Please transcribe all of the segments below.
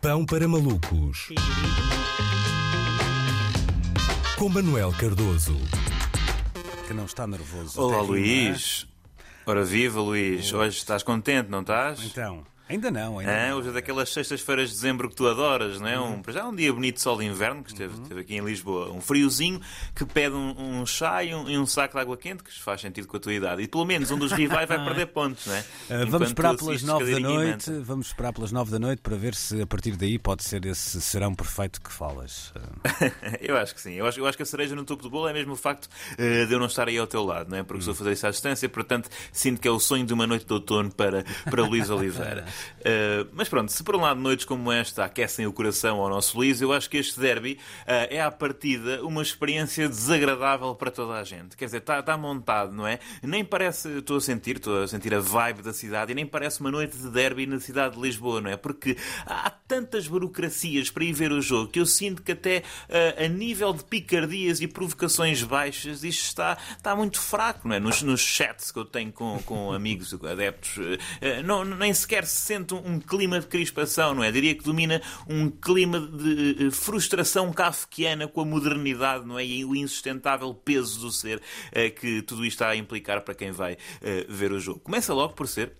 Pão para malucos. Com Manuel Cardoso. Que não está nervoso. Olá, rima, Luís. Ora viva, Luís. Hoje estás contente, não estás? é? Então, ainda não, ainda Hã? não. Hoje é daquelas sextas-feiras de dezembro que tu adoras, não é? Um, para já um dia bonito de sol de inverno, que esteve, esteve aqui em Lisboa. Um friozinho que pede um, um chá e um, e um saco de água quente, que faz sentido com a tua idade. E pelo menos um dos rivais vai perder pontos, não é? Ah, vamos esperar pelas nove da noite. Vamos esperar pelas nove da noite para ver se a partir daí pode ser esse serão perfeito que falas. Ah, eu acho que sim. Eu acho, eu acho que a cereja no topo do bolo é mesmo o facto eh, de eu não estar aí ao teu lado, não é? Porque estou a fazer isso à distância, portanto sinto que é o sonho de uma noite de outono para, para Luís Oliveira. Eh, mas pronto, se por um lado noites como esta aquecem o coração ao nosso Luís, eu acho que este derby eh, é à partida uma experiência desagradável para toda a gente. Quer dizer, está, está montado, não é? Nem parece, estou a sentir, estou a sentir a vibe da cidade e nem parece uma noite de derby na cidade de Lisboa, não é? Porque há tantas burocracias para ir ver o jogo que eu sinto que até ah, a nível de picardias e provocações baixas isto está, está muito fraco, não é? Nos, nos chats que eu tenho com, com amigos, adeptos, ah, não, nem sequer se sente um, um clima de crispação, não é? Diria que domina um clima de eh, frustração kafkiana com a modernidade, não é? E o insustentável peso do ser que tudo isto está a implicar para quem vai ver o jogo. Começa logo por ser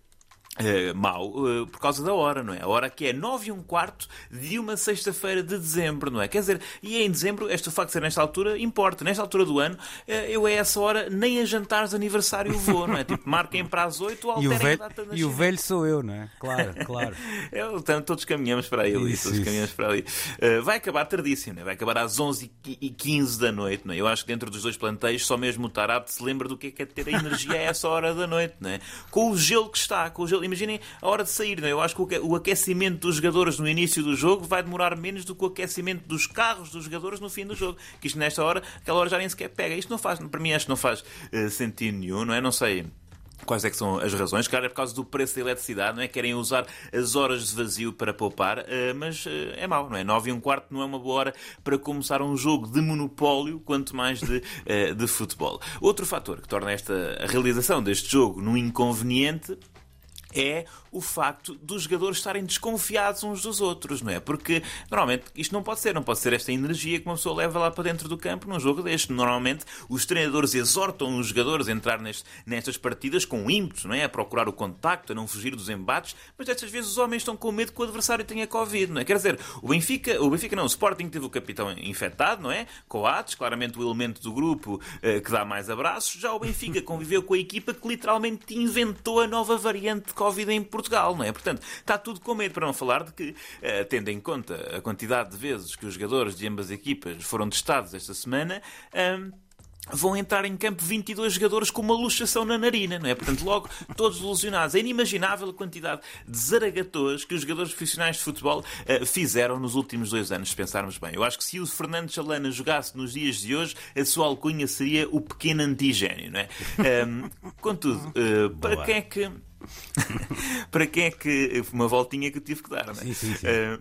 eh, mau eh, por causa da hora, não é? A hora que é 9 e um quarto de uma sexta-feira de dezembro, não é? Quer dizer, e é em dezembro, este facto de ser nesta altura importa. Nesta altura do ano, eh, eu a essa hora nem a jantares de aniversário vou, não é? Tipo, marquem para as 8 ou E o, alterem a velho, data de e o velho sou eu, não é? Claro, claro. É, portanto, todos caminhamos para aí, Luís, Isso, todos isso. caminhamos para ali. Uh, vai acabar tardíssimo, né? vai acabar às 11h15 da noite. Não é? Eu acho que dentro dos dois planteios só mesmo o Tarap se lembra do que é, que é ter a energia a essa hora da noite. Não é? Com o gelo que está, com o gelo. Imaginem a hora de sair. Não é? Eu acho que o que- o aquecimento dos jogadores no início do jogo vai demorar menos do que o aquecimento dos carros dos jogadores no fim do jogo. Que isto nesta hora, aquela hora já nem sequer pega. Isto não faz, para mim, acho que não faz uh, sentido nenhum, não é? Não sei. Quais é que são as razões? Claro, é por causa do preço da eletricidade, não é? Querem usar as horas de vazio para poupar, eh, mas eh, é mau, não é? 9 e um quarto não é uma boa hora para começar um jogo de monopólio, quanto mais de, de futebol. Outro fator que torna esta a realização deste jogo num inconveniente é o facto dos jogadores estarem desconfiados uns dos outros, não é? Porque normalmente isto não pode ser, não pode ser esta energia que uma pessoa leva lá para dentro do campo num jogo deste. Normalmente os treinadores exortam os jogadores a entrar neste, nestas partidas com ímpetos, não é? A procurar o contacto, a não fugir dos embates, mas destas vezes os homens estão com medo que o adversário tenha Covid, não é? Quer dizer, o Benfica, o Benfica não, o Sporting teve o capitão infectado, não é? Coates, claramente o elemento do grupo eh, que dá mais abraços. Já o Benfica conviveu com a equipa que literalmente inventou a nova variante de Covid em Portugal, não é? Portanto, está tudo com medo, para não falar de que, eh, tendo em conta a quantidade de vezes que os jogadores de ambas equipas foram testados esta semana, ahm, Vão entrar em campo 22 jogadores com uma luxação na narina, não é? Portanto, logo todos ilusionados. É inimaginável a quantidade de zaragatoas que os jogadores profissionais de futebol eh, fizeram nos últimos dois anos, se pensarmos bem. Eu acho que se o Fernando Chalana jogasse nos dias de hoje, a sua alcunha seria o pequeno antigênio, não é? Ahm, contudo, eh, para Boa. quem é que. Para quem é que. Uma voltinha que eu tive que dar, não é? Sim, sim, sim. Ah,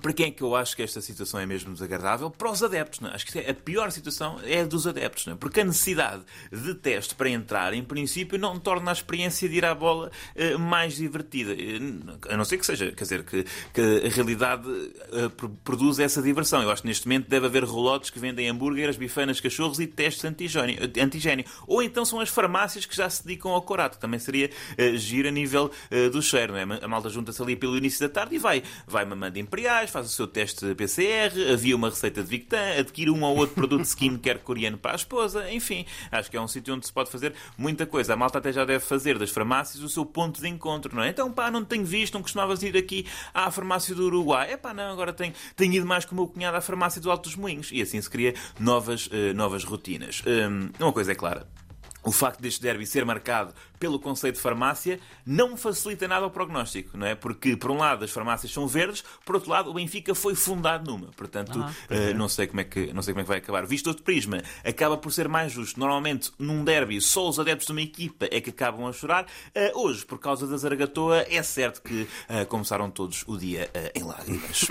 para quem é que eu acho que esta situação é mesmo desagradável? Para os adeptos, não é? Acho que a pior situação é a dos adeptos, não é? Porque a necessidade de teste para entrar, em princípio, não torna a experiência de ir à bola eh, mais divertida. Eh, A não ser que seja, quer dizer, que, que a realidade eh, pro- produz essa diversão. Eu acho que neste momento deve haver relotes que vendem hambúrgueres, bifanas, cachorros e testes antigênio. Ou então são as farmácias que já se dedicam ao corato, que também seria eh, giro a nível eh, do cheiro, não é? A malta junta-se ali pelo início da tarde e vai, vai mamando imperiais, faz o seu teste PCR, havia uma receita de Victan, adquire um ou outro produto de skincare coreano para a esposa, enfim, acho que é um sítio onde se pode fazer muita coisa. A malta até já deve fazer das farmácias o seu ponto de encontro, não é? Então, pá, não tenho visto, não costumavas ir aqui à farmácia do Uruguai. É pá, não, agora tenho, tenho ido mais com o meu cunhado à farmácia do Alto dos Moinhos. E assim se cria novas, eh, novas rotinas. Hum, uma coisa é clara. O facto deste derby ser marcado pelo conceito de farmácia não facilita nada o prognóstico, não é? Porque, por um lado, as farmácias são verdes, por outro lado, o Benfica foi fundado numa. Portanto, eh, não, sei como é que, não sei como é que vai acabar. Visto outro prisma, acaba por ser mais justo. Normalmente, num derby, só os adeptos de uma equipa é que acabam a chorar. Eh, hoje, por causa da Zaragatoa, é certo que eh, começaram todos o dia em lágrimas.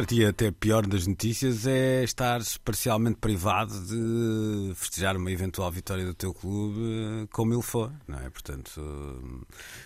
Para ti, até pior das notícias é estares parcialmente privado de festejar uma eventual vitória do teu clube eh, como ele for, não é? Portanto, eh,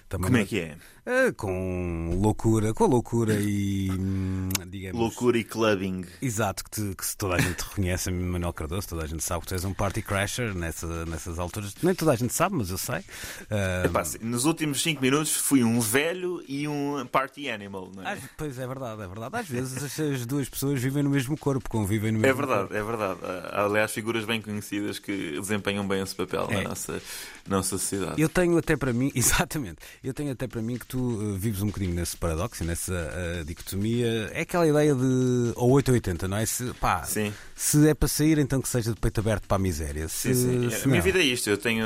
também Como é que é? Eh, Com loucura, com a loucura e, hum, digamos... Loucura e clubbing. Exato, que, te- que se toda a gente te reconhece, Manuel Cardoso, toda a gente sabe que tu és um party crasher nessa, nessas alturas. Nem toda a gente sabe, mas eu sei. Ah, Epá, sim, nos últimos 5 minutos fui um velho e um party animal, não é? às- pois é verdade, é verdade. Às vezes as, as duas pessoas vivem no mesmo corpo, convivem no É mesmo verdade, corpo. é verdade. Há, aliás, figuras bem conhecidas que desempenham bem esse papel É. na nossa, nossa sociedade. Eu tenho até para mim, exatamente, eu tenho até para mim que tu eh, vives um bocadinho nesse paradoxo, nessa eh, dicotomia. É aquela ideia de ou 8 ou 80, não é? Se, pá, Sim. se é para sair, então que seja de peito aberto para a miséria. Se, Sim, sim. se A minha vida é isto. Eu tenho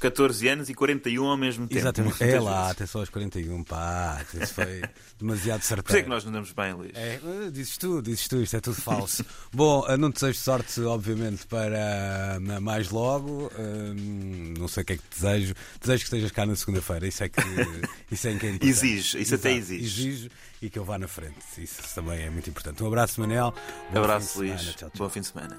14 anos e 41 ao mesmo tempo. Exatamente. É lá, até só aos 41, pá, isso foi demasiado certeiro. Por isso é que nós não damos bem, Luís. É, eh, dizes tu, dizes tu, isto é tudo falso. Bom, eh, não desejo sorte, obviamente, para eh, mais logo. Hum, não sei o que é que te desejo. Desejo que estejas cá na segunda-feira. Isso é que, isso é que é. Exige, isso até Exato, exige. Exijo e que eu vá na frente. Isso também é muito importante. Um abraço, Manel. Bom Abraço, Luís. Tchau, tchau. Bom fim de semana.